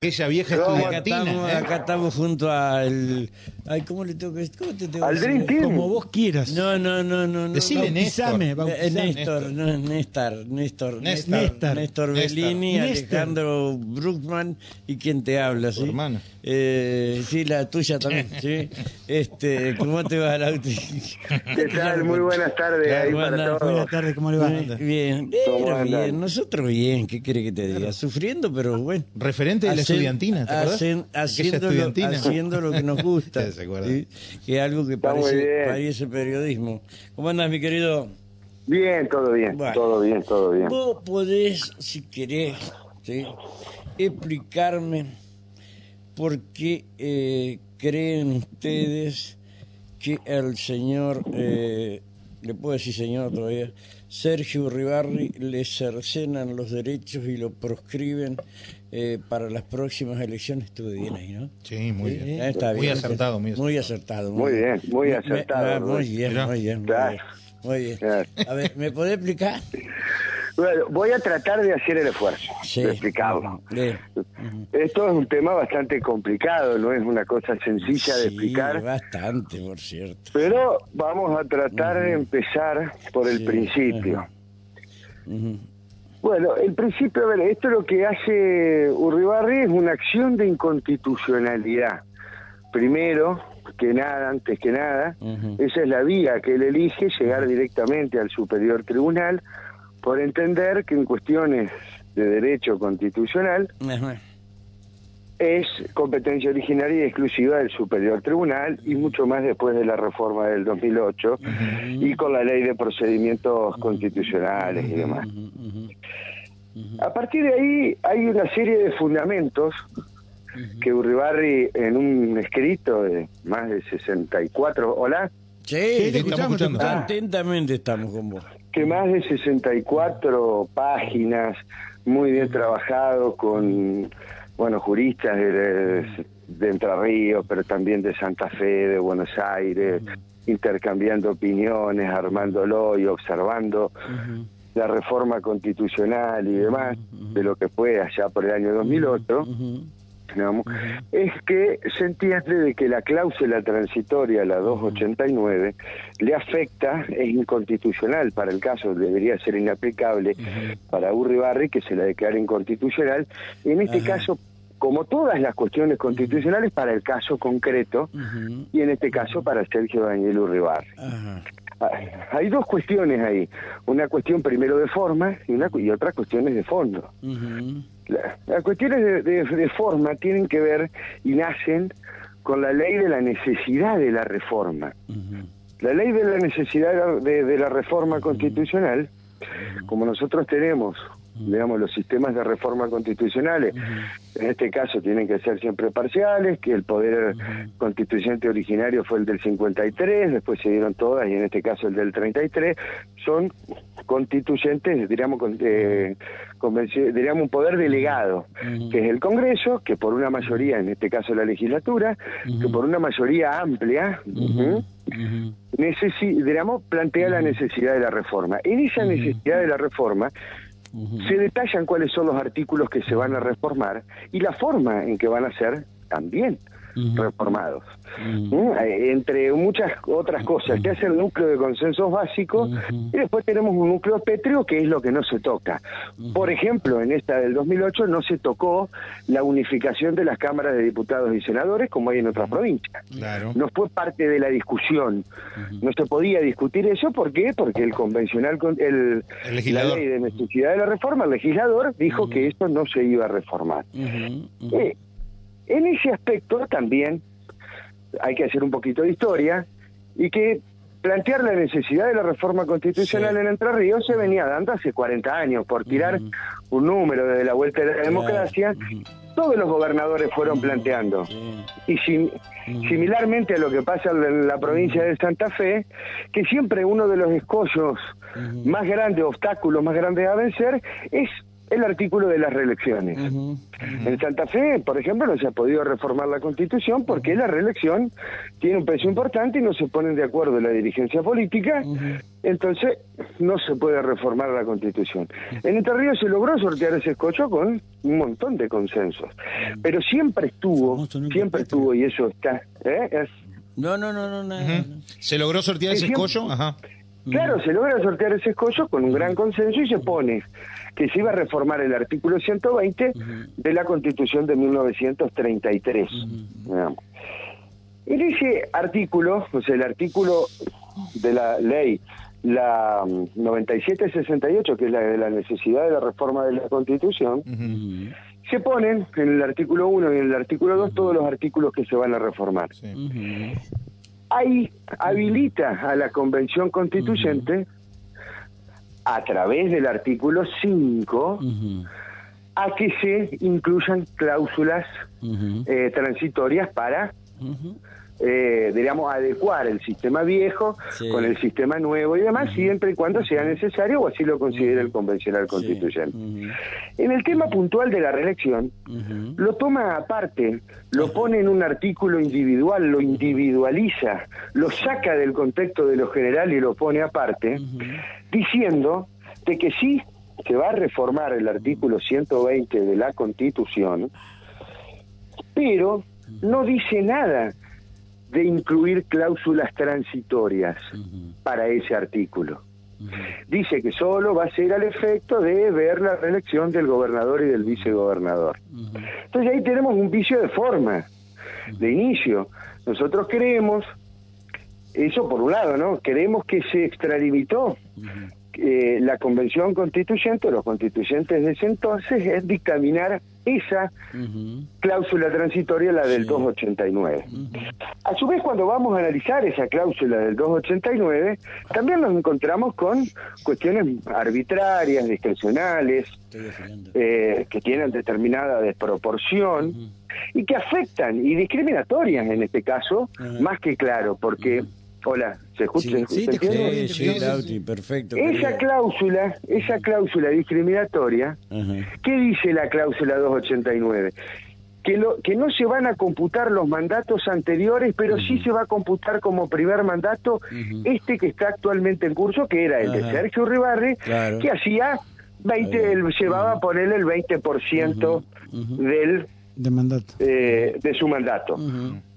Aquella vieja No, estudiantina. Acá estamos, ¿eh? acá estamos junto al. Ay, ¿cómo le tengo que ¿Cómo te tengo Al Dream? Team. Como vos quieras. No, no, no, no. no Decile no. Bautizame, Eh, bautizame. Néstor, no es Néstor, Néstor, Néstor. Néstor, Néstor Bellini, Néstor. Alejandro Bruckman y quien te habla, ¿sí? hermano. Eh, sí, la tuya también, ¿sí? Este, ¿cómo te va, Lauti? ¿Qué tal? Muy buenas tardes ahí para Buenas- todos. Buenas tardes, ¿cómo le va? Bien, ¿Cómo pero andan? bien, nosotros bien, ¿qué quiere que te diga? Sufriendo, pero bueno. Referente de la estudiantina, ¿te hacen- haciendo, lo, haciendo lo que nos gusta. Sí, se acuerda. ¿sí? Que es algo que Está parece, parece periodismo. ¿Cómo andas, mi querido? Bien, todo bien, Bueno. todo bien, todo bien. Vos podés, si querés, ¿sí? explicarme por qué eh, creen ustedes que el señor, eh, le puedo decir señor todavía, Sergio Uribarri le cercenan los derechos y lo proscriben eh, para las próximas elecciones. Estuve bien ahí, ¿no? Sí, muy Sí, bien. está Muy bien. acertado, muy Muy acertado. Muy bien, muy Me- acertado, ah, muy Rubén. bien, muy bien, muy Claro. bien. Muy bien. A ver, ¿me podés explicar? Bueno, voy a tratar de hacer el esfuerzo de explicarlo. Sí. Esto es un tema bastante complicado, no es una cosa sencilla de Sí, explicar, bastante, por cierto. pero vamos a tratar de empezar por el Sí, principio. ajá. Ujú. Bueno, el principio, a ver, esto lo que hace Urribarri es una acción de inconstitucionalidad. Primero, que nada, antes que nada, esa es la vía que él elige, llegar directamente al superior tribunal, por entender que en cuestiones de derecho constitucional. Es competencia originaria y exclusiva del superior tribunal y mucho más después de la reforma del 2008 y con la ley de procedimientos constitucionales y demás. A partir de ahí hay una serie de fundamentos que Urribarri en un escrito de más de 64, hola, Sí, te te escuchando. escuchamos. Atentamente estamos con vos. que más de 64 páginas, muy bien trabajado con, bueno, juristas de, de Entre Ríos, pero también de Santa Fe, de Buenos Aires, intercambiando opiniones, armándolo y observando la reforma constitucional y demás, de lo que fue allá por el año 2008. Ujú. digamos, es que se entiende de que la cláusula transitoria, la 289, le afecta, es inconstitucional para el caso, debería ser inaplicable para Urribarri, que se la declara inconstitucional, en este caso, como todas las cuestiones constitucionales, para el caso concreto, y en este caso para Sergio Daniel Urribarri. Ah, Hay dos cuestiones ahí, una cuestión primero de forma y, una, y otra cuestiones de fondo. La- Las cuestiones de, de- de forma tienen que ver y nacen con la ley de la necesidad de la reforma. La ley de la necesidad de la reforma constitucional, como nosotros tenemos, digamos, los sistemas de reforma constitucionales, en este caso tienen que ser siempre parciales, que el poder constituyente originario fue el del 53, después se dieron todas y en este caso el del 33, son constituyentes, diríamos, eh, diríamos un poder delegado, que es el Congreso, que por una mayoría, en este caso la legislatura, que por una mayoría amplia, diríamos, plantea la necesidad de la reforma. En esa necesidad de la reforma se detallan cuáles son los artículos que se van a reformar y la forma en que van a ser también reformados. ¿Mm? Eh, Entre muchas otras cosas, que es el núcleo de consensos básicos y después tenemos un núcleo pétreo que es lo que no se toca. Por ejemplo, en esta del 2008 no se tocó la unificación de las cámaras de diputados y senadores como hay en otras provincias Claro. no fue parte de la discusión. No se podía discutir eso, ¿por qué? Porque el convencional, con- el, El legislador. la ley de necesidad de la reforma, el legislador dijo que eso no se iba a reformar. Eh, en ese aspecto también hay que hacer un poquito de historia y que plantear la necesidad de la reforma constitucional Sí. en Entre Ríos se venía dando hace 40 años, por tirar un número desde la vuelta de la democracia, todos los gobernadores fueron planteando. Y sim- similarmente a lo que pasa en la provincia de Santa Fe, que siempre uno de los escollos más grandes, obstáculos más grandes a vencer, es el artículo de las reelecciones. En Santa Fe, por ejemplo, no se ha podido reformar la constitución porque la reelección tiene un peso importante y no se ponen de acuerdo la dirigencia política, entonces no se puede reformar la constitución. En Entre Ríos se logró sortear ese escocho con un montón de consensos, pero siempre estuvo, siempre estuvo, y eso está... ¿eh? No, no, no, no, ¿Se logró sortear ese escollo? Ajá. Claro, se logra sortear ese escollo con un gran consenso y se pone que se iba a reformar el artículo 120 de la Constitución de 1933. En ese artículo, o sea, el artículo de la ley, la 9768, que es la de la necesidad de la reforma de la Constitución, se ponen en el artículo 1 y en el artículo 2 todos los artículos que se van a reformar. Ahí habilita a la Convención Constituyente, a través del artículo 5, a que se incluyan cláusulas eh, transitorias para eh, diríamos, adecuar el sistema viejo con el sistema nuevo y demás, siempre y cuando sea necesario o así lo considere el convencional constituyente. En el tema puntual de la reelección, lo toma aparte, lo pone en un artículo individual, lo individualiza, lo saca del contexto de lo general y lo pone aparte, diciendo de que sí se va a reformar el artículo 120 de la Constitución, pero no dice nada de incluir cláusulas transitorias para ese artículo. Dice que solo va a ser al efecto de ver la reelección del gobernador y del vicegobernador. Entonces ahí tenemos un vicio de forma, de inicio. Nosotros creemos, eso por un lado, ¿no? Queremos que se extralimitó eh, la convención constituyente, los constituyentes de ese entonces, es dictaminar esa cláusula transitoria, la del 289. A su vez, cuando vamos a analizar esa cláusula del 289, también nos encontramos con cuestiones arbitrarias, discrecionales, eh, que tienen determinada desproporción y que afectan y discriminatorias en este caso, más que claro, porque Hola, ¿se escucha? Sí, sí, perfecto. Esa cláusula, esa cláusula discriminatoria, ¿qué dice la cláusula 289? Que, lo, que no se van a computar los mandatos anteriores, pero sí se va a computar como primer mandato este que está actualmente en curso, que era el de Sergio Ribarri, que hacía 20, él llevaba a ponerle el 20% del de mandato. eh, de su mandato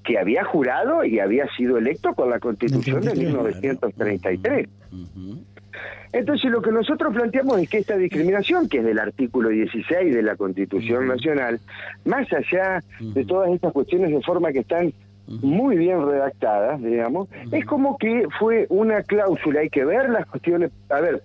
que había jurado y había sido electo con la Constitución de 1933. Entonces lo que nosotros planteamos es que esta discriminación, que es del artículo 16 de la Constitución Nacional, más allá de todas estas cuestiones de forma que están muy bien redactadas, digamos, es como que fue una cláusula, hay que ver las cuestiones, a ver,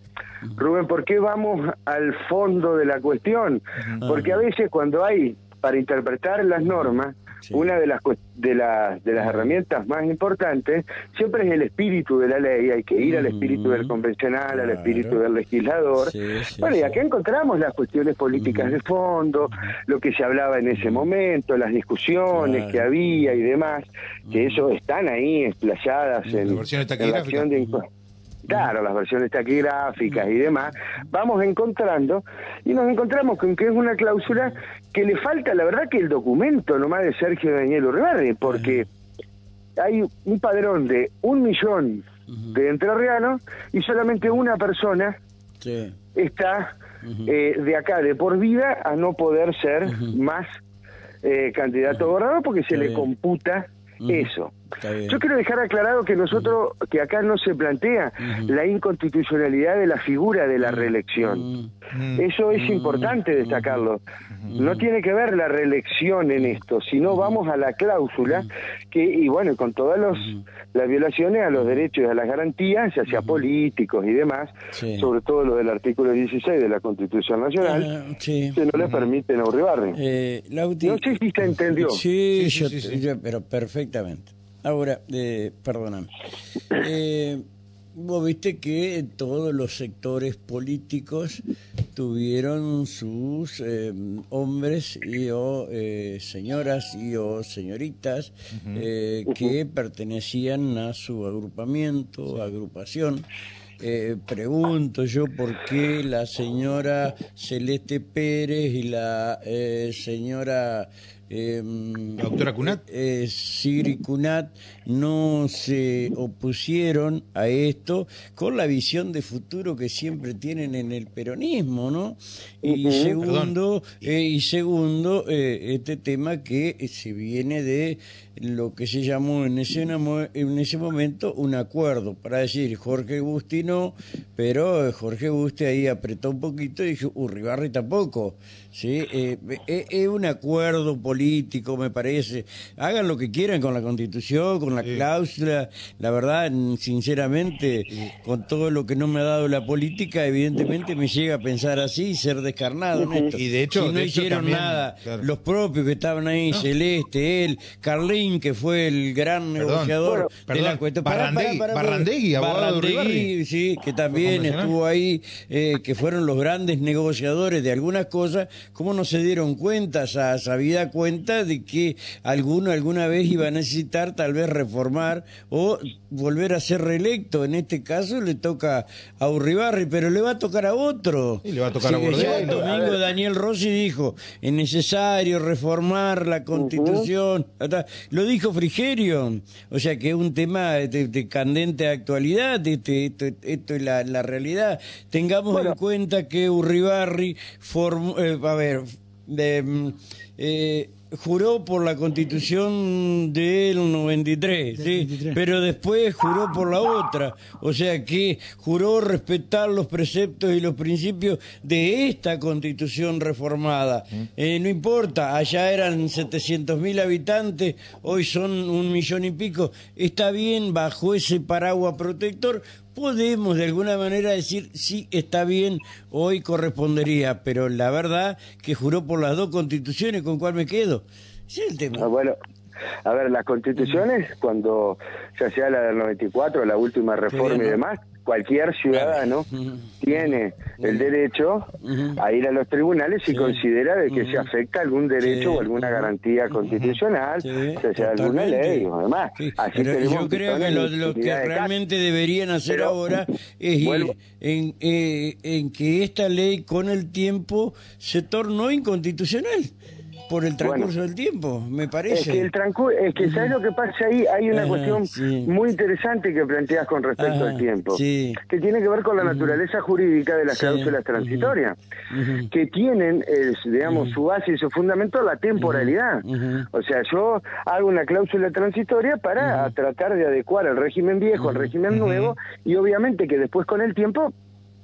Rubén, ¿por qué vamos al fondo de la cuestión? Porque a veces cuando hay, para interpretar las normas, una de las, de, las de las herramientas más importantes siempre es el espíritu de la ley, hay que ir al espíritu del convencional, al espíritu del legislador. bueno, y acá encontramos las cuestiones políticas de fondo, lo que se hablaba en ese momento, las discusiones que había y demás, que eso están ahí explayadas en, la acción de claro, las versiones taquigráficas y demás, vamos encontrando y nos encontramos con que es una cláusula que le falta, la verdad, que el documento nomás de Sergio Daniel Urbarri, porque hay un padrón de un millón de entrerrianos y solamente una persona está eh, de acá de por vida a no poder ser más eh, candidato a gobernador porque se le computa eso. Yo quiero dejar aclarado que nosotros, que acá no se plantea la inconstitucionalidad de la figura de la reelección. Eso es importante destacarlo. No tiene que ver la reelección en esto, sino vamos a la cláusula que, y bueno, con todas los, las violaciones a los derechos y a las garantías, ya sea políticos y demás, sobre todo lo del artículo 16 de la Constitución Nacional, ah, que no le permiten a Eh, no sé si se entendió. Sí, pero perfectamente. Ahora, eh, perdóname. Eh, vos viste que todos los sectores políticos tuvieron sus eh, hombres y o eh, señoras y o señoritas que pertenecían a su agrupamiento, agrupación, eh, pregunto yo por qué la señora Celeste Pérez y la eh, señora eh, doctora Cunat. Eh, Sigri Cunat no se opusieron a esto con la visión de futuro que siempre tienen en el peronismo, ¿no? Y segundo, eh, y segundo eh, este tema que se viene de lo que se llamó en ese, en ese momento un acuerdo para decir Jorge Gusti no, pero Jorge Gusti ahí apretó un poquito y dijo Urribarri tampoco. ¿sí? Eh, es un acuerdo político, me parece. Hagan lo que quieran con la constitución, con la cláusula. La verdad, sinceramente, con todo lo que no me ha dado la política, evidentemente me llega a pensar así y ser descarnado en esto. Y de hecho, si no hicieron nada, los propios que estaban ahí, Celeste, él, Carlín, que fue el gran negociador de la cuestión. Barrandegui, abogado Barrandegui, sí, que también estuvo ahí, eh, que fueron los grandes negociadores de algunas cosas, ¿cómo no se dieron cuenta, sabida cuenta de que alguno alguna vez iba a necesitar tal vez reformar o volver a ser reelecto? En este caso le toca a Urribarri, pero le va a tocar a otro. Y le va a tocar a El domingo Daniel Rossi dijo, es necesario reformar la constitución. Lo dijo Frigerio, o sea que es un tema de, candente actualidad, este, esto, esto, es la, realidad. Tengamos en cuenta que Urribarri formó, eh, a ver, de, mm, eh, juró por la constitución del 93, ¿sí? pero después juró por la otra, o sea que juró respetar los preceptos y los principios de esta constitución reformada. Eh, no importa, allá eran 700 mil habitantes, hoy son un millón y pico, está bien bajo ese paraguas protector, podemos de alguna manera decir sí está bien, hoy correspondería, pero la verdad que juró por las dos constituciones, ¿con cuál me quedo? Sí, el tema. Ah, bueno, a ver, las constituciones, cuando ya sea la del 94, la última reforma y demás, cualquier ciudadano tiene el derecho a ir a los tribunales y considera de que se afecta algún derecho o alguna garantía constitucional, o sea alguna ley o demás. Así yo creo que lo, que realmente deberían hacer ahora es ir en, eh, en que esta ley con el tiempo se tornó inconstitucional por el transcurso del tiempo, me parece. Es que, el es que ¿sabes lo que pasa ahí? Hay una cuestión muy interesante que planteas con respecto al tiempo, que tiene que ver con la naturaleza jurídica de las cláusulas transitorias, que tienen, digamos, su base y su fundamento la temporalidad. O sea, yo hago una cláusula transitoria para tratar de adecuar el régimen viejo al régimen nuevo y obviamente que después con el tiempo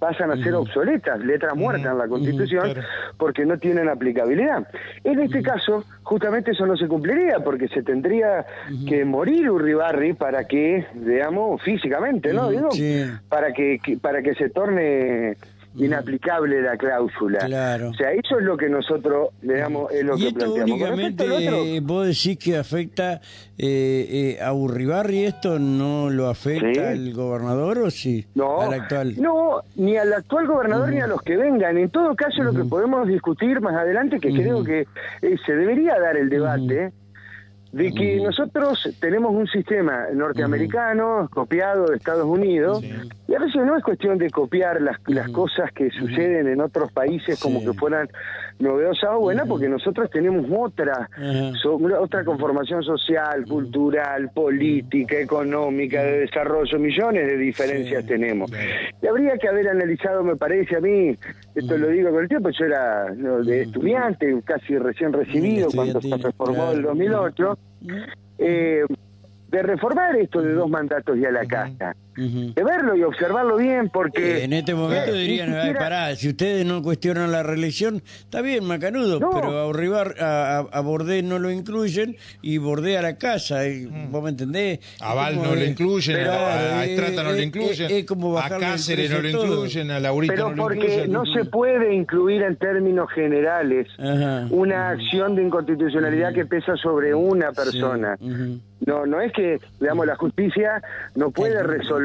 pasan a ser obsoletas, letra muerta en la Constitución, porque no tienen aplicabilidad. En este caso, justamente eso no se cumpliría, porque se tendría que morir Urribarri para que, digamos, físicamente, ¿no? Digo, para que, para que se torne inaplicable la cláusula. Claro. O sea, eso es lo que nosotros le damos, es lo ¿Y que esto únicamente vos decís que afecta eh, eh, a Urribarri, esto no lo afecta al gobernador o sí? No, al actual. No, ni al actual gobernador ni a los que vengan. En todo caso, lo que podemos discutir más adelante, que creo que eh, se debería dar el debate, de que nosotros tenemos un sistema norteamericano copiado de Estados Unidos y a veces no es cuestión de copiar las, las cosas que suceden en otros países como que fueran novedosas o buenas porque nosotros tenemos otra otra conformación social, cultural, política, económica, de desarrollo, millones de diferencias tenemos. Y habría que haber analizado, me parece a mí, esto lo digo con el tiempo, yo era de estudiante, casi recién recibido cuando se reformó el 2008, eh, de reformar esto de dos mandatos y a la casa de verlo y observarlo bien, porque... en este momento dirían, pará, si ustedes no cuestionan la reelección, está bien, Macanudo, pero a, Urribar, a, Bordé no lo incluyen y Bordé a la casa, y, mm. ¿vos me entendés? A Val no lo incluyen, a, Estrata no lo incluyen, a Cáceres no lo incluyen, a Laurita no lo incluyen. porque no se puede incluir en términos generales una acción de inconstitucionalidad que pesa sobre una persona. no no es que digamos la justicia no puede resolver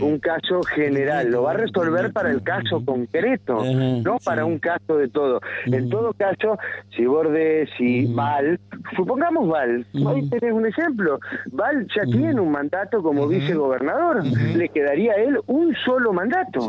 un caso general. Lo va a resolver para el caso concreto no para un caso de todo. En todo caso si Borde si Val supongamos Val ahí tenés un ejemplo. Val ya tiene un mandato como vicegobernador. Le quedaría a él un solo mandato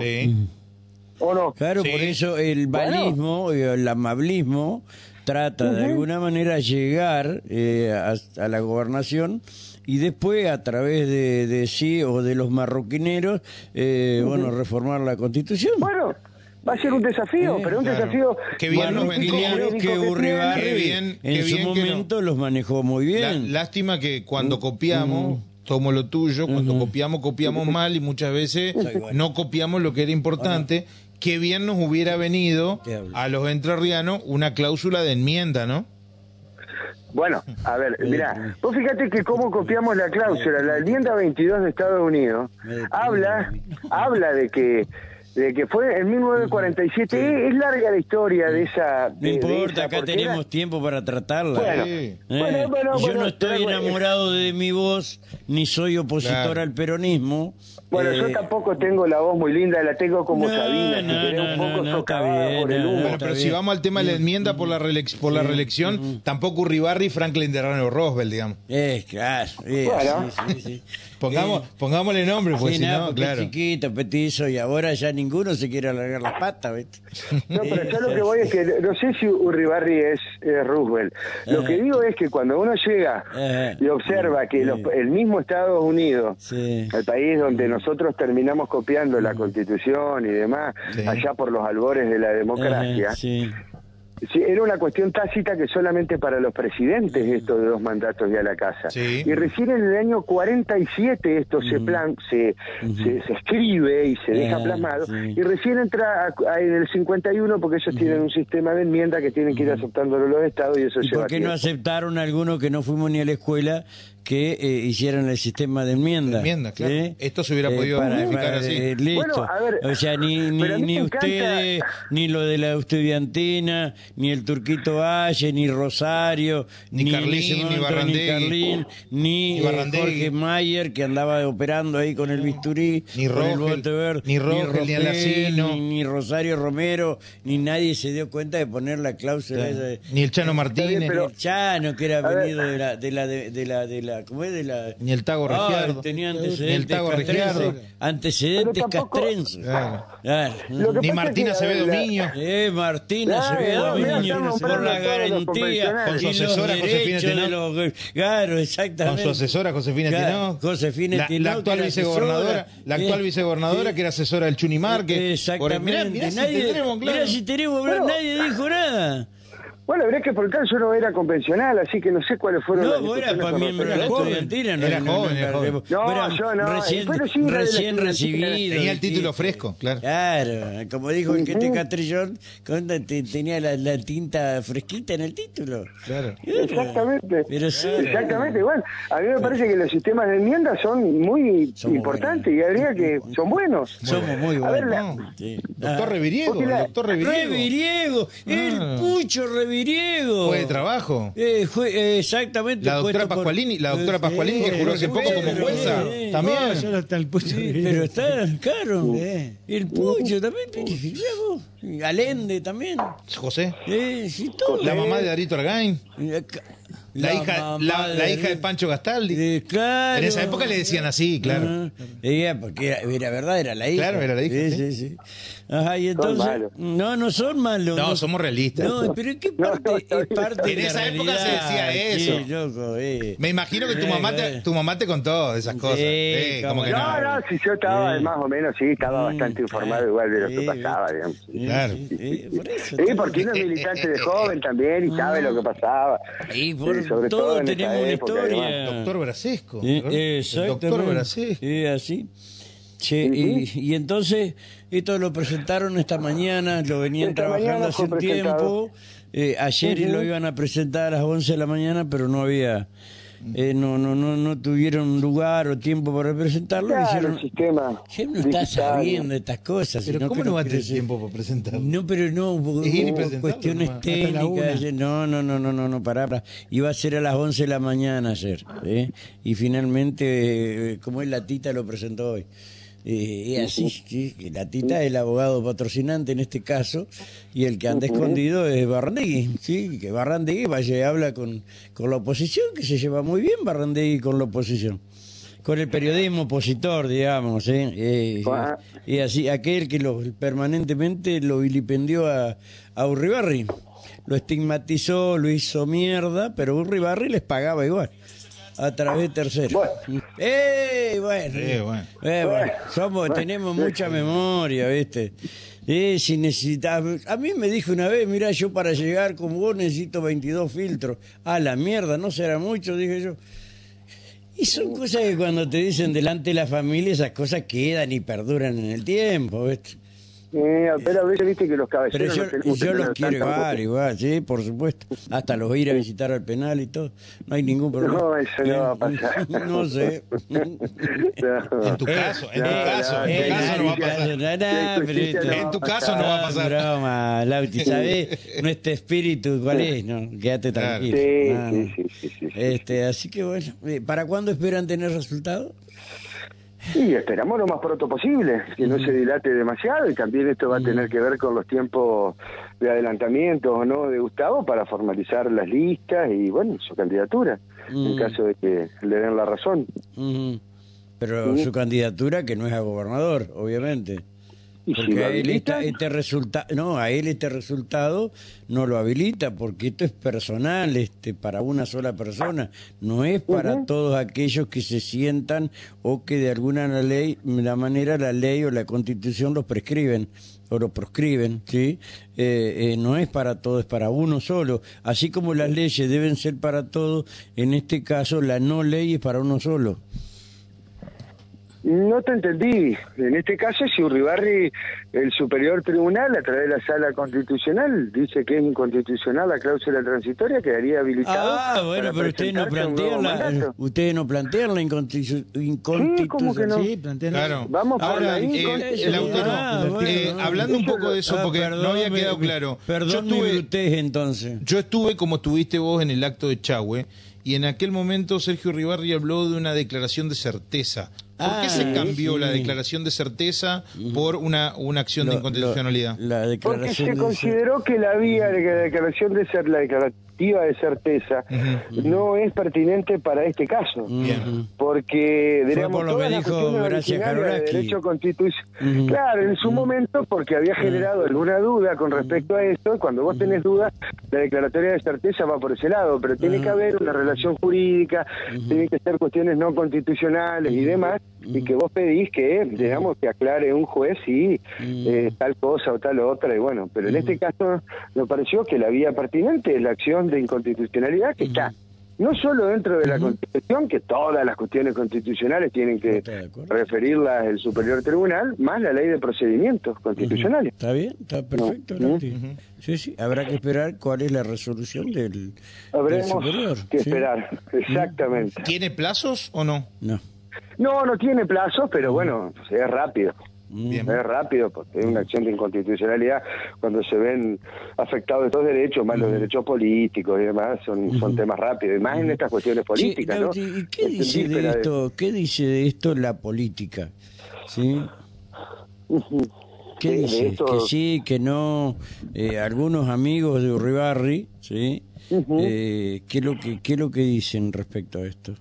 ¿O no? Claro, por eso el valismo, el amablismo, trata de alguna manera llegar eh, a, la gobernación y después a través de, sí o de los marroquineros, eh, bueno, reformar la constitución. Bueno, va a ser un desafío, pero un desafío... Que bien nos que Urribarri en su momento los manejó muy bien. lástima que cuando copiamos... Tomo lo tuyo, cuando copiamos, copiamos mal y muchas veces no copiamos lo que era importante. Qué bien nos hubiera venido a los entrerrianos una cláusula de enmienda, ¿no? Bueno, a ver, mira, vos fíjate que cómo copiamos la cláusula, la enmienda 22 de Estados Unidos habla habla de que de que fue en 1947 es larga la historia de esa no importa acá tenemos tiempo para tratarla. Bueno, eh, yo no estoy enamorado de mi voz ni soy opositor al peronismo bueno, yo eh, tampoco tengo la voz muy linda, la tengo como Sabina, un poco socavada por el humo. Bueno, pero si vamos al tema de la enmienda por la, por la reelección, tampoco Uribarri y Franklin Delano Roosevelt, digamos. Es claro. bueno. sí, Pongamos, pongámosle nombre, pues si no, claro. chiquito, petizo, y ahora ya ninguno se quiere alargar las patas, ¿viste? No, pero yo lo que voy es que, no sé si Uribarri es Roosevelt. Lo que digo es que cuando uno llega y observa que el mismo Estados Unidos, el país donde nosotros terminamos copiando la Constitución y demás, allá por los albores de la democracia, Sí, era una cuestión tácita que solamente para los presidentes esto de dos mandatos ya a la casa. Y recién en el año 47 esto se plan se, se, escribe y se deja plasmado. y recién entra en el 51 porque ellos tienen un sistema de enmienda que tienen que ir aceptándolo los estados y eso ¿Y ¿Por qué no aceptaron algunos que no fuimos ni a la escuela que eh, hicieran el sistema de enmienda. enmienda, claro. Esto se hubiera eh, podido modificar así. Eh, listo. o sea, ni, ni, ni ustedes, ni lo de la estudiantina, ni el Turquito Valle, ni Rosario, ni, ni Carlín, ni Barrandegui, ni, Jorge Mayer, que andaba operando ahí con el bisturí, ni Rogel, ni Rogel, ni, ni, Rosario Romero, ni nadie se dio cuenta de poner la cláusula. ni el Chano Martínez. ni el Chano, que era venido de la, de la, de la, de la ¿cómo es de la? Ni el Tago Regiardo. tenía antecedentes Ni el Tago Regiardo. Antecedentes castrenses. Ni Martina Acevedo Miño. Eh, Martina Acevedo Miño, por la garantía. Con su asesora Josefina Tenó. Claro, exactamente. Con su asesora Josefina Tenó. Josefina La actual vicegobernadora, la actual vicegobernadora que era asesora del Chuni Márquez. Exactamente. Mirá si tenemos, Mirá si tenemos, nadie dijo nada. Bueno, habría que por yo no era convencional, así que no sé cuáles fueron no, las era para miembro de la estudiantina. No, era joven, era joven. No, yo no. Recién, recién recibido. Tenía el título fresco, claro. Claro, como dijo el que te Catrillón, tenía la, la, tinta fresquita en el título. Claro. Exactamente. Pero sí. Exactamente, igual. A mí me parece que los sistemas de enmienda son muy importantes y habría que... Son buenos. Somos muy buenos. A ver, la, Doctor Reviriego, doctor Reviriego. Reviriego, el ah. Pucho Reviriego fue de trabajo. Eh, fue, eh, exactamente. La doctora Pascualini, la doctora Pascualini que juró hace poco como jueza. también. pero está caro. El Pucho también. Alende también. José. sí, todo. La mamá de Darito Argain. La, hija, la, la, hija de Pancho Gastaldi. claro. En esa época le decían así, claro. ella, porque era, era, verdad, era la hija. Claro, era la hija. Sí, sí, sí. Ajá, y entonces. No, no son malos. No, somos realistas. No, pero ¿en qué parte, es parte En esa época se decía eso. Sí, loco, eh. Me imagino que tu mamá, te, tu mamá te contó esas cosas. Sí, como que no, no, si yo estaba más o menos, sí, estaba bastante informado igual de lo que pasaba, digamos. Claro. por eso. Sí, porque uno es militante de joven también y sabe lo que pasaba. Y por sobre todo, tenemos una historia. Doctor Brasesco. Exacto. Doctor Brasesco. Sí, y, y, entonces esto lo presentaron esta mañana, lo venían trabajando hace un tiempo. Eh, ayer lo iban a presentar a las 11 de la mañana, pero no había eh, no, no, no, no tuvieron lugar o tiempo para presentarlo. Claro, hicieron... el sistema ¿Quién no está sabiendo estas cosas? Pero sino ¿cómo no va a tener tiempo para presentarlo? No, pero no, hubo, hubo cuestiones nomás. Técnicas. No, no, no, no, no, no, pará, pará. Iba a ser a las 11 de la mañana ayer. ¿eh? Y finalmente, eh, como es la tita, lo presentó hoy. Eh, es así, sí, que la tita es el abogado patrocinante en este caso, y el que anda escondido es Barrandegui, ¿sí? Que Barrandegui vaya y habla con, con la oposición, que se lleva muy bien Barrandegui con la oposición. Con el periodismo opositor, digamos, ¿eh? Eh, y así, aquel que lo, permanentemente lo vilipendió a, a Urribarri. Lo estigmatizó, lo hizo mierda, pero Urribarri les pagaba igual. A través de terceros. Bueno. ¡Eh! Bueno. Eh, bueno. Eh, bueno, somos, tenemos mucha memoria, ¿viste? Eh, si necesitas... A mí me dijo una vez, mira, yo para llegar como vos necesito 22 filtros. A la mierda, no será mucho, dije yo. Y son cosas que cuando te dicen delante de la familia, esas cosas quedan y perduran en el tiempo, ¿viste? Eh, pero a veces viste que los Pero caballeros yo, no los quiero igual, igual, sí, por supuesto. Hasta los voy a ir a visitar al penal y todo. No hay ningún problema. No, eso no va a pasar. no sé. No. En tu caso, en tu No, caso, en tu caso no va a pasar. En tu caso no va a pasar. Broma, Lauti, ¿sabés? Nuestro espíritu, ¿cuál es? No, quédate tranquilo. Sí, No, no. sí, sí, sí, sí, sí. Este, así que bueno, eh, ¿para cuándo esperan tener resultados? Y esperamos lo más pronto posible, que no se dilate demasiado y también esto va a tener que ver con los tiempos de adelantamiento o no de Gustavo para formalizar las listas y bueno, su candidatura, en Mm. caso de que le den la razón. Ujú. Pero su candidatura que no es a gobernador, obviamente. Y Porque a él habilitan, este resultado, no, a él este resultado no lo habilita porque esto es personal, este, para una sola persona, no es para todos aquellos que se sientan o que de alguna la ley, la manera la ley o la Constitución los prescriben o lo proscriben, ¿sí? Eh, eh, no es para todos, es para uno solo. Así como las leyes deben ser para todos, en este caso la no ley es para uno solo. No te entendí. En este caso, si Uribarri, el superior tribunal, a través de la sala constitucional, dice que es inconstitucional la cláusula transitoria, quedaría habilitado. Ah, bueno, pero ustedes no plantean la, ustedes no plantean la inconstitu- inconstitucionalidad. ¿cómo que no? Sí, plantean- Claro. Vamos por Ahora, la eh, Ah, bueno, eh, hablando un poco de eso, Ah, porque perdón, no había quedado claro. Perdón yo estuve, brutez, entonces. yo estuve como estuviste vos en el acto de Chahue, y en aquel momento Sergio Ribarri habló de una declaración de certeza. ¿Por Ah, qué se cambió sí. la declaración de certeza por una, una acción de inconstitucionalidad? lo- la Porque declaración se de- consideró que la vía de la declaración de ser la de certeza no es pertinente para este caso. Bien. Porque Fue digamos, por lo que dijo de derecho constitucional. Claro, en su momento, porque había generado alguna duda con respecto a esto, y cuando vos tenés duda, la declaratoria de certeza va por ese lado, pero tiene que haber una relación jurídica, tiene que ser cuestiones no constitucionales y demás, y que vos pedís que, digamos, que aclare un juez si eh, tal cosa o tal otra, y bueno, pero en este caso me pareció que la vía pertinente es la acción de inconstitucionalidad que está no solo dentro de la Constitución, que todas las cuestiones constitucionales tienen que referirlas el Superior Tribunal, más la ley de procedimientos constitucionales. Está bien, está perfecto. No. Sí, sí, habrá que esperar cuál es la resolución del, del Habremos superior. que ¿sí? esperar, exactamente. ¿Tiene plazos o no? No. No, no tiene plazos, pero bueno, es rápido. Bien. Es rápido porque es una acción de inconstitucionalidad cuando se ven afectados estos derechos, más los derechos políticos y demás, son, son temas rápidos, y más en estas cuestiones políticas, Sí, ¿no? ¿Y qué dice de esto? ¿Qué dice de esto la política? ¿Sí? ¿Qué Sí, de dice? esto- Que sí, que no. Eh, algunos amigos de Urribarri, ¿sí? Ujú. Eh, ¿qué, es lo que, ¿Qué es lo que dicen respecto a esto?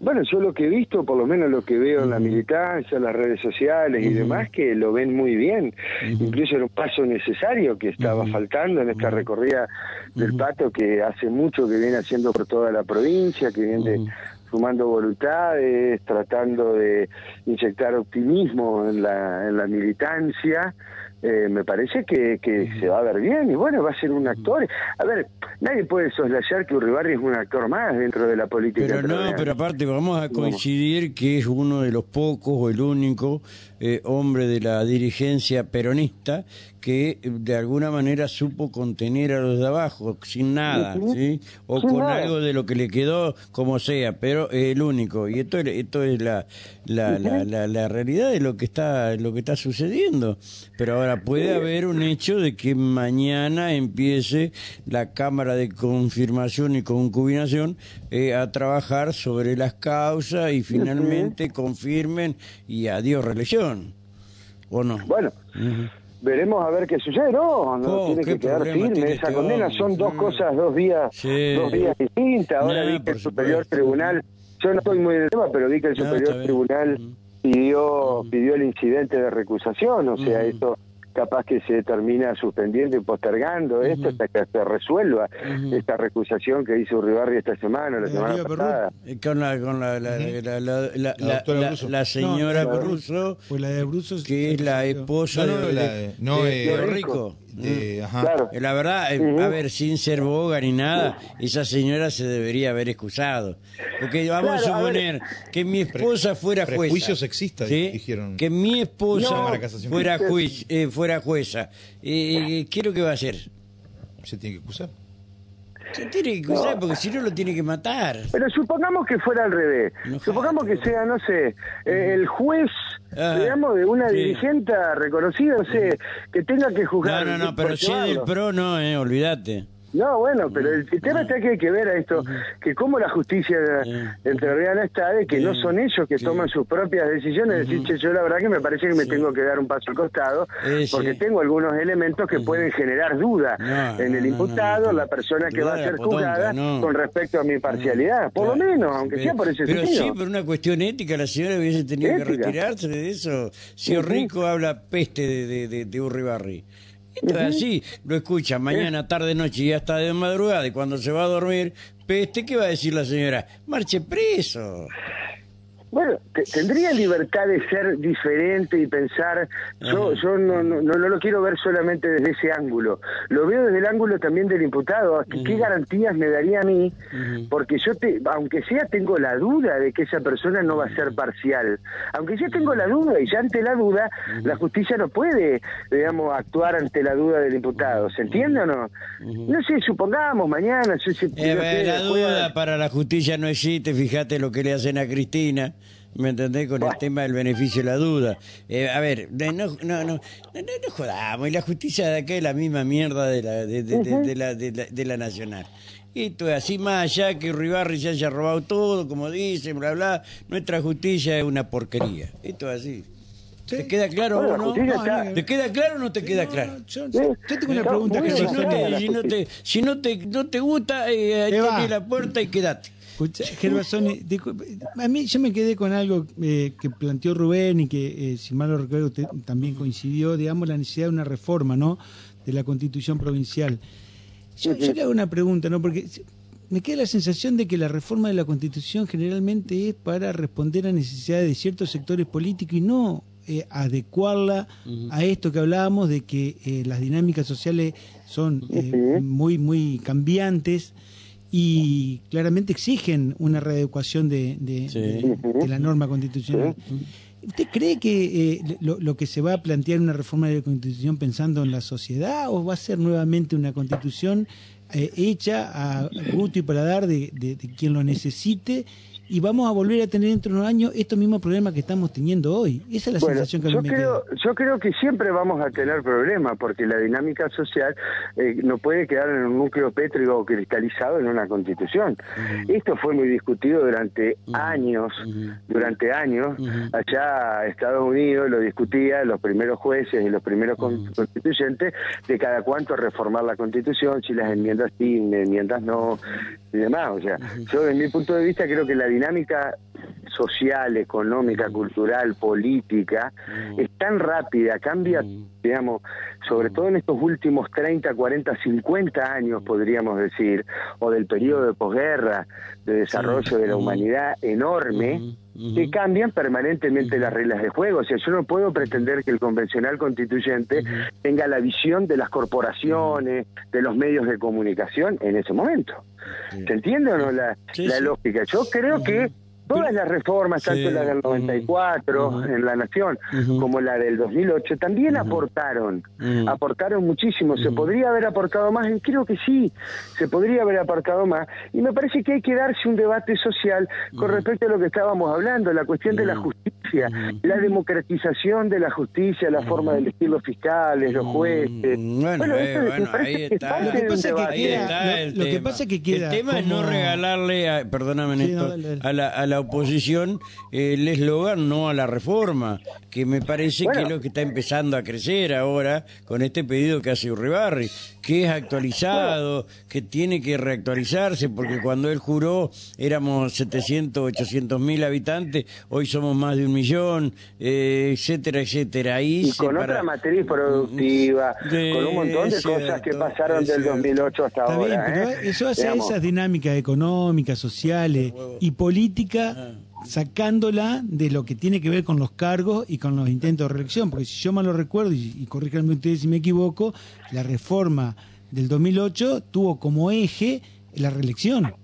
Bueno, yo lo que he visto, por lo menos lo que veo en la militancia, en las redes sociales y demás, que lo ven muy bien. Incluso era un paso necesario que estaba faltando en esta recorrida del pato que hace mucho que viene haciendo por toda la provincia, que viene sumando voluntades, tratando de inyectar optimismo en la, en la militancia. Eh, me parece que, que se va a ver bien y bueno, va a ser un actor. A ver, nadie puede soslayar que Uribarri es un actor más dentro de la política. Pero no, pero aparte vamos a coincidir que es uno de los pocos o el único eh, hombre de la dirigencia peronista que de alguna manera supo contener a los de abajo, sin nada, ¿sí? O con algo de lo que le quedó, como sea, pero el único. Y esto, esto es la, la, la, la, realidad de lo que está lo que está sucediendo. Pero ahora puede haber un hecho de que mañana empiece la Cámara de Confirmación y Concubinación eh, a trabajar sobre las causas y finalmente confirmen y adiós reelección. ¿O no? Bueno. Veremos a ver qué sucede, no, no oh, tiene que quedar firme esa este condena, son dos cosas, dos días, dos días distintas. Ahora vi que el Superior Tribunal, yo no estoy muy en el tema, pero vi que el Superior Tribunal pidió pidió el incidente de recusación, o sea, eso capaz que se termina suspendiendo y postergando esto hasta que se resuelva esta recusación que hizo Uribarri esta semana, la semana pasada. Eh, con la, con la, la, la, la señora no, pues la de que es la esposa de, no, de, Rico. La verdad, a ver, sin ser boga ni nada, esa señora se debería haber excusado. Porque vamos a suponer que mi esposa fuera jueza. Prejuicio sexista, dijeron. Que mi esposa fuera, juez, eh, fuera jueza. Eh, ¿Qué es lo que va a hacer? Se tiene que acusar. Se tiene que acusar porque si no lo tiene que matar. Pero supongamos que fuera al revés. supongamos que sea, no sé, eh, el juez, ah, digamos, de una dirigente reconocida, no sé, que tenga que juzgar. No, no, no, pero si es del PRO, no, eh, olvídate. No, bueno, pero el, tema está que hay que ver a esto, que como la justicia entrerriana está de que no son ellos que toman sus propias decisiones, decir, yo la verdad que me parece que me tengo que dar un paso al costado, porque tengo algunos elementos que pueden generar duda en el imputado, la persona que va a ser juzgada, con respecto a mi parcialidad, por lo menos, aunque sea por ese Pero sí, por una cuestión ética, la señora hubiese tenido que retirarse de eso. Si Rico habla peste de, de, de Urribarri. Esto es así, lo escucha mañana, tarde, noche y hasta de madrugada y cuando se va a dormir, peste, ¿qué va a decir la señora? Marche preso. Bueno, tendría libertad de ser diferente y pensar, yo, yo no, no, no, lo quiero ver solamente desde ese ángulo, lo veo desde el ángulo también del imputado, ¿qué garantías me daría a mí? Porque yo, te, aunque sea, tengo la duda de que esa persona no va a ser parcial, aunque ya tengo la duda y ya ante la duda, la justicia no puede, digamos, actuar ante la duda del imputado, ¿se entiende o no? No sé, supongamos mañana... Yo, eh, la duda para la justicia no existe, fíjate lo que le hacen a Cristina. ¿Me entendés? Con el tema del beneficio de la duda. Eh, a ver, no, no, no, no, no, jodamos. Y la justicia de acá es la misma mierda de la, de, de, la, de, la, nacional. Esto es así más allá que Ribarri se haya robado todo, como dicen, bla, bla. Nuestra justicia es una porquería. Esto es así. ¿Te queda claro o no? ¿Te queda claro o no te queda claro? Yo, tengo una pregunta que si no te, si no te, si no te, no te gusta, eh, la puerta y quédate. Escucha, Gervasoni, a mí yo me quedé con algo eh, que planteó Rubén y que, eh, si mal lo recuerdo, usted también coincidió, digamos, la necesidad de una reforma, ¿no?, de la Constitución provincial. Yo, le hago una pregunta, ¿no?, porque me queda la sensación de que la reforma de la Constitución generalmente es para responder a necesidades de ciertos sectores políticos y no eh, adecuarla a esto que hablábamos de que las dinámicas sociales son muy, muy cambiantes y claramente exigen una readecuación de, de, la norma constitucional. ¿Usted cree que eh, lo, que se va a plantear una reforma de la Constitución pensando en la sociedad o va a ser nuevamente una Constitución eh, hecha a gusto y para dar de, de, quien lo necesite y vamos a volver a tener dentro de unos años estos mismos problemas que estamos teniendo hoy. Esa es la sensación que yo creo, Yo creo que siempre vamos a tener problemas porque la dinámica social eh, no puede quedar en un núcleo pétrico cristalizado en una constitución. Esto fue muy discutido durante años, durante años. Allá Estados Unidos lo discutía los primeros jueces y los primeros constituyentes de cada cuánto reformar la constitución, si las enmiendas sí, enmiendas no, y demás. O sea, yo desde mi punto de vista creo que la dinámica social, económica, cultural, política, es tan rápida, cambia, digamos, sobre todo en estos últimos 30, 40, 50 años, podríamos decir, o del periodo de posguerra, de desarrollo de la humanidad enorme, que cambian permanentemente las reglas de juego. O sea, yo no puedo pretender que el convencional constituyente tenga la visión de las corporaciones, de los medios de comunicación en ese momento. ¿Se entiende o no la, la lógica? Yo creo que Todas las reformas, tanto la del 94 en la Nación como la del 2008, también aportaron, aportaron muchísimo. ¿Se podría haber aportado más? Y creo que sí, se podría haber aportado más. Y me parece que hay que darse un debate social con respecto a lo que estábamos hablando, la cuestión de la justicia, la democratización de la justicia, la forma de elegir los fiscales, los jueces. Bueno, ahí está. Lo que pasa es que queda. El tema es no regalarle, perdóname, Néstor, a, la, a la oposición el eslogan no a la reforma, que me parece que es lo que está empezando a crecer ahora con este pedido que hace Urribarri, que es actualizado, que tiene que reactualizarse, porque cuando él juró éramos 700, 800 mil habitantes, hoy somos más de un millón, eh, etcétera, etcétera. Ahí y con otra matriz productiva, con un montón de cosas que pasaron del 2008 hasta Está ahora. Bien, pero ¿eh? eso hace esas dinámicas económicas, sociales y políticas sacándola de lo que tiene que ver con los cargos y con los intentos de reelección, porque si yo mal lo recuerdo, y, y corríjanme ustedes si me equivoco, la reforma del 2008 tuvo como eje la reelección.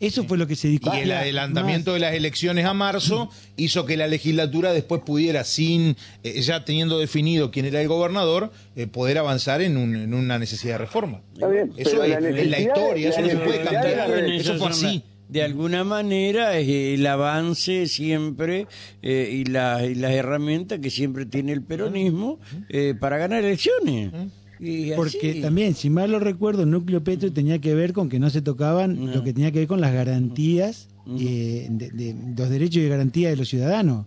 Eso fue lo que se discutió. Y el adelantamiento de las elecciones a marzo hizo que la legislatura después pudiera, sin eh, ya teniendo definido quién era el gobernador, eh, poder avanzar en, un- en una necesidad de reforma. Está bien, Eso es, la en la historia, eso no se puede cambiar. Eso fue así. De alguna manera es el avance siempre eh, y, la- y las herramientas que siempre tiene el peronismo eh, para ganar elecciones. Y Porque así. también, si mal lo recuerdo, el núcleo Petro tenía que ver con que no se tocaban lo que tenía que ver con las garantías, eh, de, de los derechos y garantías de los ciudadanos.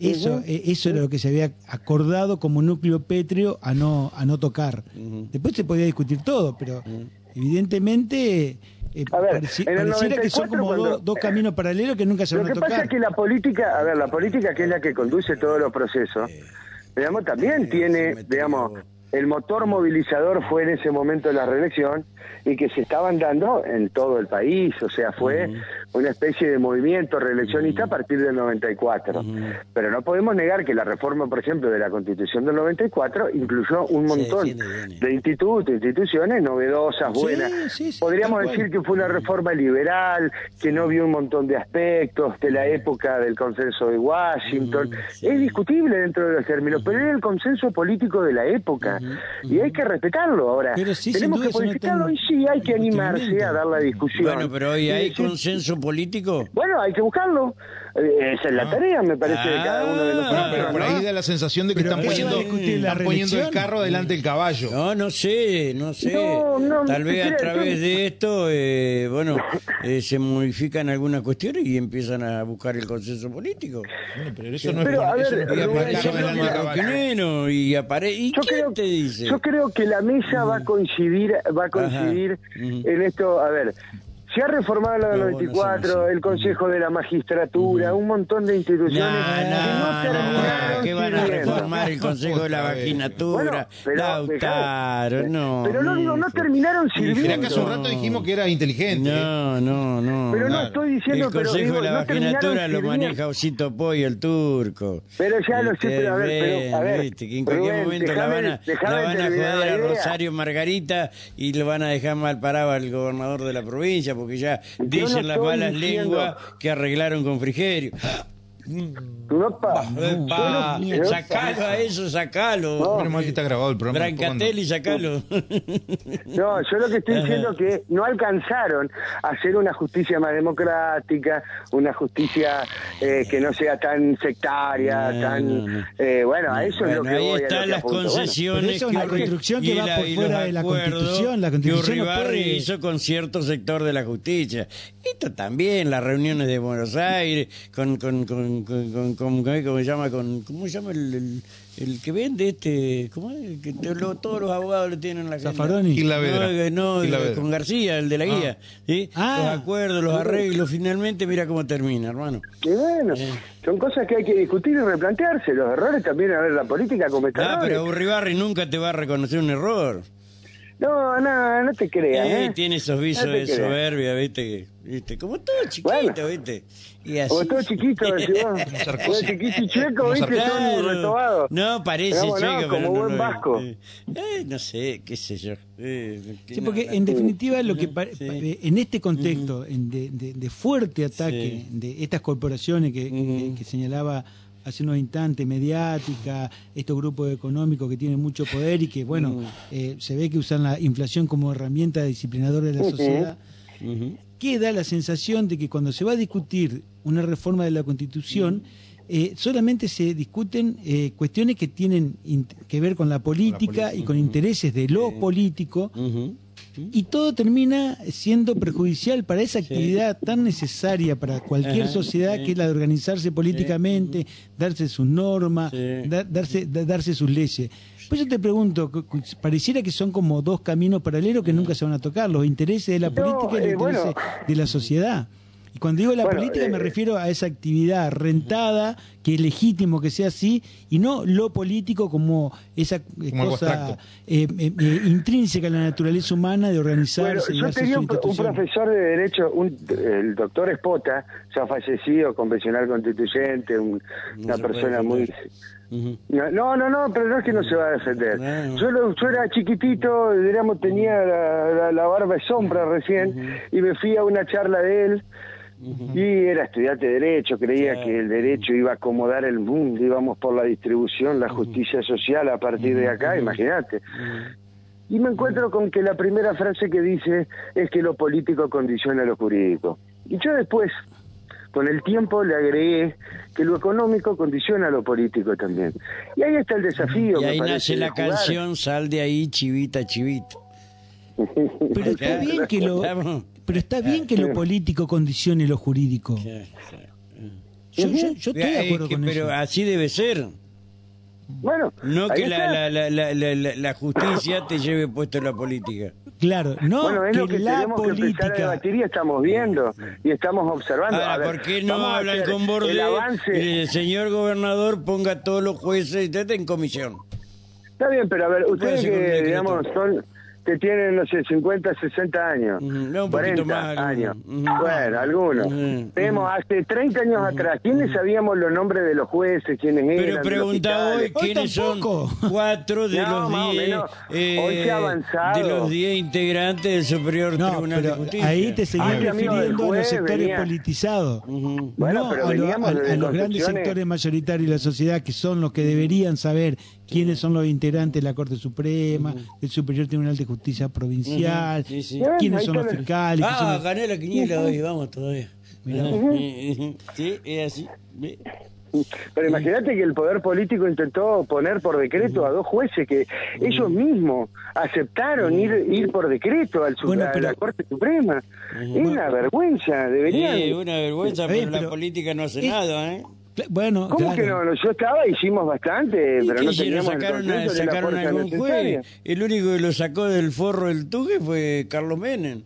Eso, eso era lo que se había acordado como núcleo pétreo a no, a no tocar. Después se podía discutir todo, pero evidentemente eh, A ver, pareci- en el pareciera que son 94 como cuando- dos- dos caminos paralelos que nunca se Lo van a que pasa tocar. es que la política, a ver, la política que es la que conduce todos los procesos, digamos, también tiene, digamos, el motor movilizador fue en ese momento la reelección y que se estaban dando en todo el país, o sea, fue una especie de movimiento reeleccionista a partir del 94. Pero no podemos negar que la reforma, por ejemplo, de la Constitución del 94 incluyó un montón bien. de institutos, instituciones novedosas, buenas. sí, sí, Podríamos decir que fue una reforma liberal, que no vio un montón de aspectos de la época del consenso de Washington. Es discutible dentro de los términos, pero era el consenso político de la época y hay que respetarlo. Ahora, Pero tenemos que no modificarlo y sí, hay que animarse a dar la discusión. Bueno, pero hoy hay consenso político. Bueno, hay que buscarlo. Eh, esa es la tarea, me parece, de cada uno de Ah, nosotros. No, pero por ¿no? ahí da la sensación de que Pero están ¿qué se va a poniendo, están poniendo el carro delante del caballo. No, no sé, no sé. No, no, Tal vez a través de esto, eh, bueno, eh, se modifican algunas cuestiones y empiezan a buscar el consenso político. Bueno, pero eso no es, Pero, a eso ver, no es carro y apare ¿Y yo quién creo, te dice? yo creo que la mesa va a coincidir, va a coincidir en esto, a ver, se ha reformado la del No, no 94, somos así. el Consejo de la Magistratura, un montón de instituciones No, que no que van a reformar el Consejo de la. Vaginatura, Bueno, Lautaro, no. pero no digo, no terminaron Mirá sirviendo. que hace un rato dijimos que era inteligente. No, no, no. Pero no estoy diciendo, el pero Consejo digo, de la Vaginatura lo maneja Osito Pollo, el turco. Pero ya lo sé, pero a ver, pero, a ver, viste, que en cualquier Rubén, momento la van a, déjame la van a terminar joder la a. Rosario Margarita y le van a dejar mal parado al gobernador de la provincia porque ya Yo no dicen las malas lenguas que arreglaron con Frigerio. No, pa. Epa, Yo no- sacalo a eso, sacalo. Menos mal que está grabado el programa. Brancatelli, sacalo. No, yo lo que estoy diciendo es que no alcanzaron a hacer una justicia más democrática, una justicia eh, que no sea tan sectaria, No, tan... no, no. eh, bueno, a eso es lo Bueno, que ahí voy. a están que las apunto. Bueno, concesiones eso es una construcción que y va la- por fuera de la Constitución. La Constitución que no Urribarri puede- hizo con cierto sector de la justicia. Esto también, las reuniones de Buenos Aires, con, con, con, con, con- con- ¿cómo se llama? Con, ¿Cómo se llama el, el, el que vende este? ¿Cómo es? Que te- lo- todos los abogados lo tienen en la. Zaffaroni. No, no, Gil Lavedra. con García, el de la guía. ¿sí? Ah. los acuerdos, los arreglos, finalmente mira cómo termina, hermano. Y bueno, son cosas que hay que discutir y replantearse. Los errores también, a ver, la política comete Ah, errores. pero Urribarri nunca te va a reconocer un error. No, no, no te creas. Eh, ¿eh? tiene esos visos No de creas. soberbia, ¿viste? que- ¿viste? Como todo chiquito, Bueno. ¿viste? Y así. O todo chiquito, decís vos. O chiquito y chueco, ¿viste? Son Claro. retobados. No, parece Digamos, no, checo, como pero buen vasco. Eh, eh, no sé, qué sé yo. Eh, Sí, porque en definitiva lo que Sí. eh, en este contexto en de, de- de fuerte ataque Sí. de estas corporaciones que, que- señalaba hace unos instantes, mediática, estos grupos económicos que tienen mucho poder y que, bueno, eh, se ve que usan la inflación como herramienta disciplinadora de la sociedad. Queda la sensación de que cuando se va a discutir una reforma de la Constitución, eh, solamente se discuten eh, cuestiones que tienen que ver con la política y con intereses de los políticos, Ujú. y todo termina siendo perjudicial para esa actividad tan necesaria para cualquier Ajá, sociedad sí. que es la de organizarse políticamente, darse sus normas, Sí. da- darse, da- darse sus leyes. Pues yo te pregunto, pareciera que son como dos caminos paralelos que nunca se van a tocar, los intereses de la No, política y los eh, bueno. intereses de la sociedad. Y cuando digo la Bueno, política me eh, refiero a esa actividad rentada, que es legítimo que sea así, y no lo político como esa eh, Como cosa eh, eh, eh, intrínseca a la naturaleza humana de Bueno, organizarse y yo tenía un, un profesor de Derecho, un- el doctor Espota, ya fallecido, convencional constituyente, un- una persona muy... No, no, no, pero no es que no se va a defender. Yo, lo- yo era chiquitito, digamos, tenía la, la- la barba de sombra recién, y me fui a una charla de él, y era estudiante de Derecho, creía que el Derecho iba a acomodar el mundo, íbamos por la distribución, la justicia social a partir de acá, imagínate. Y me encuentro con que la primera frase que dice es que lo político condiciona lo jurídico. Y yo después, con el tiempo, le agregué que lo económico condiciona lo político también. Y ahí está el desafío. Y ahí nace la canción Sal de ahí, chivita, chivito. Pero está bien que lo, pero está bien que lo político condicione lo jurídico. Yo, yo, yo estoy de Es acuerdo que- con pero eso. así debe ser. Bueno, No que la, la, la, la, la, la- la justicia te lleve puesto en la política. Claro, no bueno, es que, lo que la tenemos que empezar a política. debatir y estamos viendo y estamos observando. A Ahora, ver, ¿por qué no vamos a hablan con Borde? El avance. El señor gobernador ponga a todos los jueces y en comisión. Está bien, pero a ver, ustedes que, digamos, son que tienen, no sé, 50, 60 años, no, un 40 poquito más, años, bueno, algunos. Ujú, Vemos, hace 30 años atrás, ¿quiénes sabíamos los nombres de los jueces, quiénes eran? Pero de los pregunta hoy quiénes son cuatro de No, los más o diez menos. Hoy se ha avanzado. de los diez integrantes del Superior No, Tribunal de pero Justicia. ahí te seguís Ah, refiriendo a los sectores venía. politizados. Bueno, no pero a, lo- veníamos a- desde a los grandes sectores mayoritarios de la sociedad que son los que deberían saber quiénes son los integrantes de la Corte Suprema, del Superior Tribunal de Justicia Provincial, quiénes son los está la- fiscales. Ah, los- gané la quiniela hoy, vamos todavía. Sí, es así. Pero imagínate que el poder político intentó poner por decreto a dos jueces que ellos mismos aceptaron ir ir por decreto al su- Bueno, a pero- la Corte Suprema. Es una vergüenza, deberían. Sí, una vergüenza, pero la pero- política no hace es- nada, ¿eh? Bueno, ¿Cómo claro. que no? Yo estaba, hicimos bastante, ¿Y pero no teníamos el ¿Sacaron, a, ni la sacaron fuerza algún juez? El único que lo sacó del forro del tuque fue Carlos Menem.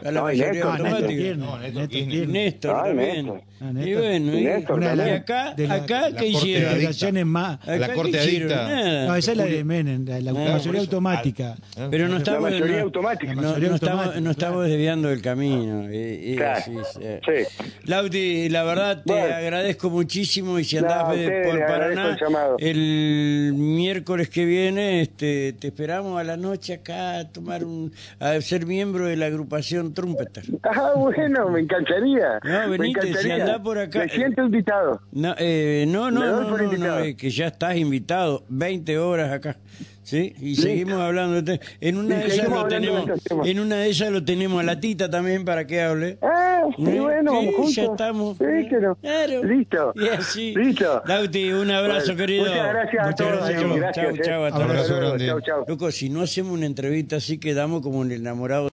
A la No, y mayoría Néstor, Néstor automática. No, Néstor Néstor Kirchner. Kirchner. Néstor Ah, también. Néstor. Ah, Y bueno, y, Néstor y acá, de la- acá la ¿qué Corte hicieron? más. Acá, La ¿qué Corte adicta. Nada. No, esa es la de Menem, la, la Ah, mayoría por eso. automática. Ah, Pero no La estamos, mayoría no- automática. La no, mayoría no estamos, automática, no estamos desviando del camino. eh, eh, Claro. así, sí. Sí. Lauti, la verdad te Bueno. agradezco muchísimo y si No, andás por Paraná el el miércoles que viene este, te esperamos a la noche acá a tomar un a ser miembro de la agrupación Trumpeter. Ah, bueno, me encantaría. No, me venite, si andás por acá- Me siento invitado. No, eh, no, no, no, no, no, eh, que ya estás invitado, 20 horas acá. ¿Sí? Y seguimos hablando. de- En una de ellas seguimos lo hablando de tenemos, temas. en una de ellas lo tenemos a la tita también para que hable. Ah, sí, ¿Eh? bueno, Sí, vamos juntos. ya estamos. Sí, que no. Claro. Listo. Y así. Listo. Lauti, un abrazo, Bueno, querido. Muchas gracias a Muchas todos. gracias, eh, chau, gracias, chau, eh. chau, hasta Abrazo luego. grande. Chau, chau. Loco, si no hacemos una entrevista así, quedamos como un enamorado.